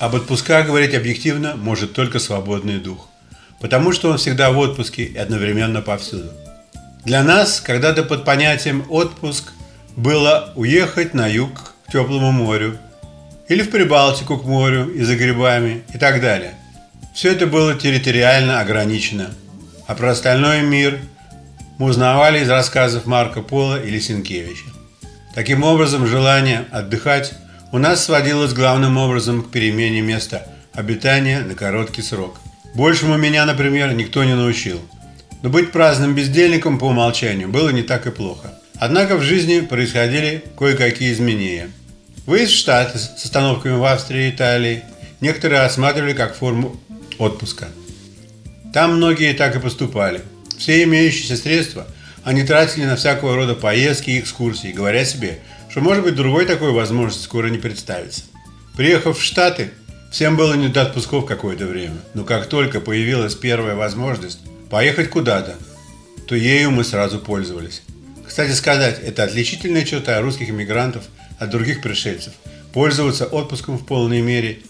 Об отпусках говорить объективно может только свободный дух, потому что он всегда в отпуске и одновременно повсюду. Для нас когда-то под понятием «отпуск» было уехать на юг к теплому морю или в Прибалтику к морю и за грибами и так далее. Все это было территориально ограничено, а про остальной мир мы узнавали из рассказов Марка Пола или Сенкевича. Таким образом, желание отдыхать у нас сводилось главным образом к перемене места обитания на короткий срок. Большему меня, например, никто не научил. Но быть праздным бездельником по умолчанию было не так и плохо. Однако в жизни происходили кое-какие изменения. Выезд в Штаты с остановками в Австрии и Италии некоторые осматривали как форму отпуска. Там многие так и поступали. Все имеющиеся средства они тратили на всякого рода поездки и экскурсии, говоря себе, что может быть другой такой возможности скоро не представится. Приехав в Штаты, всем было не до отпусков какое-то время, но как только появилась первая возможность поехать куда-то, то ею мы сразу пользовались. Кстати сказать, это отличительная черта русских иммигрантов от других пришельцев – пользоваться отпуском в полной мере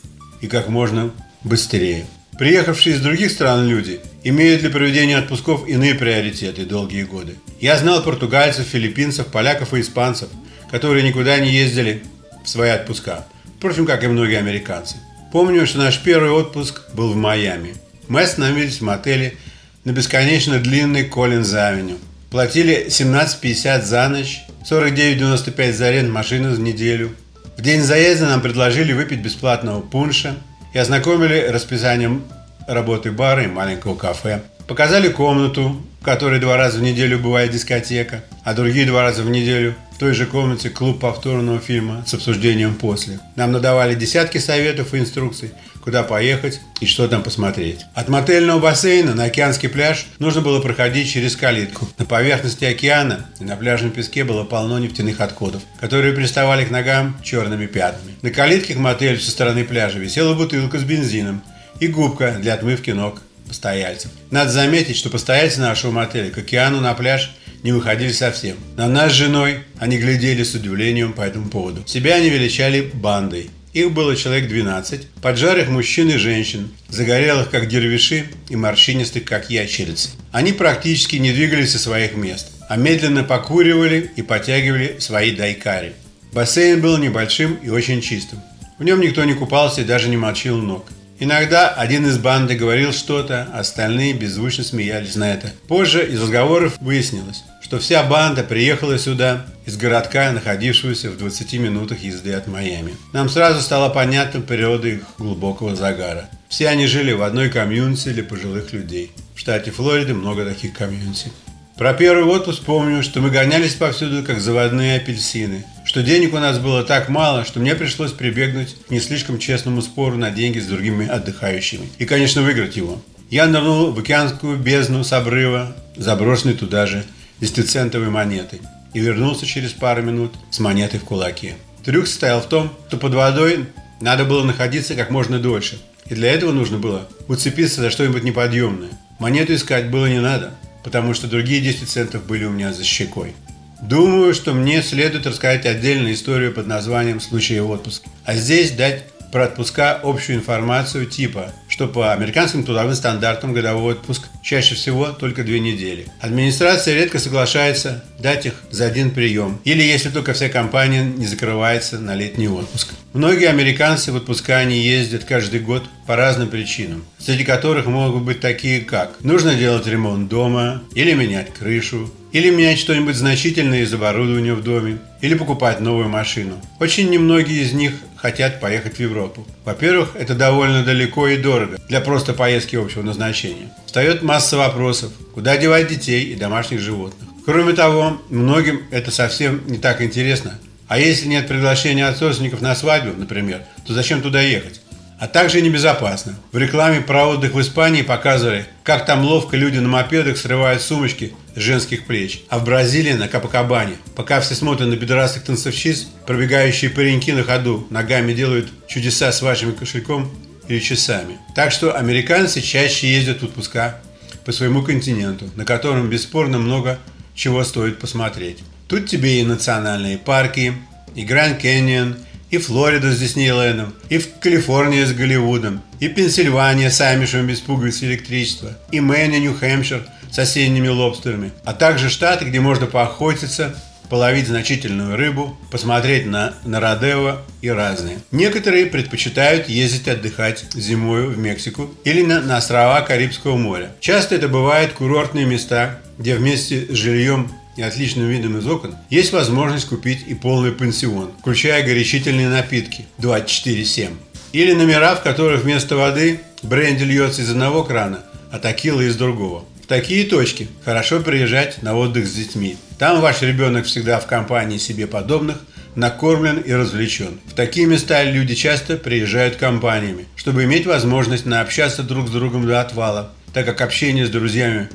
и как можно быстрее. Приехавшие из других стран люди имеют для проведения отпусков иные приоритеты долгие годы. Я знал португальцев, филиппинцев, поляков и испанцев, которые никуда не ездили в свои отпуска. Впрочем, как и многие американцы. Помню, что наш первый отпуск был в Майами. Мы остановились в мотеле на бесконечно длинной Коллинз-авеню. Платили 17,50 за ночь, 49,95 за аренду машины за неделю. В день заезда нам предложили выпить бесплатного пунша и ознакомили расписанием работы бара и маленького кафе. Показали комнату, в которой два раза в неделю бывает дискотека, а другие два раза в неделю той же комнате клуб повторного фильма с обсуждением после. Нам надавали десятки советов и инструкций, куда поехать и что там посмотреть. От мотельного бассейна на океанский пляж нужно было проходить через калитку. На поверхности океана и на пляжном песке было полно нефтяных отходов, которые приставали к ногам черными пятнами. На калитке к мотелю со стороны пляжа висела бутылка с бензином и губка для отмывки ног постояльцев. Надо заметить, что постояльцы нашего мотеля к океану на пляж не выходили совсем. На нас с женой они глядели с удивлением по этому поводу. Себя они величали бандой. Их было человек 12, поджарых мужчин и женщин, загорелых как дервиши и морщинистых как ящерицы. Они практически не двигались со своих мест, а медленно покуривали и потягивали свои дайкари. Бассейн был небольшим и очень чистым. В нем никто не купался и даже не мочил ног. Иногда один из банды говорил что-то, остальные беззвучно смеялись на это. Позже из разговоров выяснилось, что вся банда приехала сюда из городка, находившегося в 20 минутах езды от Майами. Нам сразу стало понятна природа их глубокого загара. Все они жили в одной комьюнити для пожилых людей. В штате Флорида много таких комьюнити. Про первый отпуск помню, что мы гонялись повсюду, как заводные апельсины. Что денег у нас было так мало, что мне пришлось прибегнуть к не слишком честному спору на деньги с другими отдыхающими. И, конечно, выиграть его. Я нырнул в океанскую бездну с обрыва, заброшенной туда же, десятицентовой монетой. И вернулся через пару минут с монетой в кулаке. Трюк состоял в том, что под водой надо было находиться как можно дольше. И для этого нужно было уцепиться за что-нибудь неподъемное. Монету искать было не надо потому что другие 10 центов были у меня за щекой. Думаю, что мне следует рассказать отдельную историю под названием «Случаи отпуска». А здесь дать про отпуска общую информацию типа, что по американским трудовым стандартам годовой отпуск чаще всего только две недели. Администрация редко соглашается дать их за один прием, или если только вся компания не закрывается на летний отпуск. Многие американцы в отпуска не ездят каждый год по разным причинам, среди которых могут быть такие как нужно делать ремонт дома, или менять крышу, или менять что-нибудь значительное из оборудования в доме, или покупать новую машину. Очень немногие из них хотят поехать в Европу. Во-первых, это довольно далеко и дорого для просто поездки общего назначения. Встает масса вопросов, куда девать детей и домашних животных. Кроме того, многим это совсем не так интересно. А если нет приглашения от родственников на свадьбу, например, то зачем туда ехать? а также небезопасно. В рекламе про отдых в Испании показывали, как там ловко люди на мопедах срывают сумочки женских плеч. А в Бразилии на Капакабане, пока все смотрят на бедрастых танцовщиц, пробегающие пареньки на ходу ногами делают чудеса с вашим кошельком, или часами. Так что американцы чаще ездят в отпуска по своему континенту, на котором бесспорно много чего стоит посмотреть. Тут тебе и национальные парки, и Гранд Canyon, и Флорида с Диснейлендом, и в Калифорния с Голливудом, и Пенсильвания с Амишем без пуговиц электричества, и Мэн и Нью-Хэмпшир с осенними лобстерами, а также штаты, где можно поохотиться, половить значительную рыбу, посмотреть на, на Родео и разные. Некоторые предпочитают ездить отдыхать зимой в Мексику или на, на острова Карибского моря. Часто это бывают курортные места, где вместе с жильем и отличным видом из окон, есть возможность купить и полный пансион, включая горячительные напитки 24-7. Или номера, в которых вместо воды бренди льется из одного крана, а текила из другого. Такие точки хорошо приезжать на отдых с детьми. Там ваш ребенок всегда в компании себе подобных, накормлен и развлечен. В такие места люди часто приезжают компаниями, чтобы иметь возможность наобщаться друг с другом до отвала, так как общение с друзьями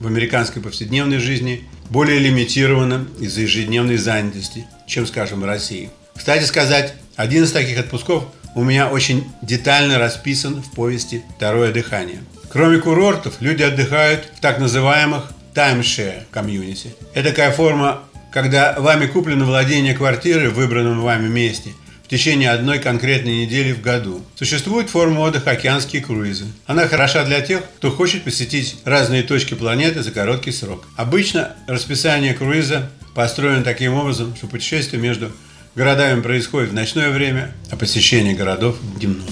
в американской повседневной жизни более лимитировано из-за ежедневной занятости, чем, скажем, в России. Кстати сказать, один из таких отпусков у меня очень детально расписан в повести «Второе дыхание». Кроме курортов, люди отдыхают в так называемых timeshare комьюнити. Это такая форма, когда вами куплено владение квартиры в выбранном вами месте – в течение одной конкретной недели в году. Существует форма отдыха «Океанские круизы». Она хороша для тех, кто хочет посетить разные точки планеты за короткий срок. Обычно расписание круиза построено таким образом, что путешествие между городами происходит в ночное время, а посещение городов – дневное.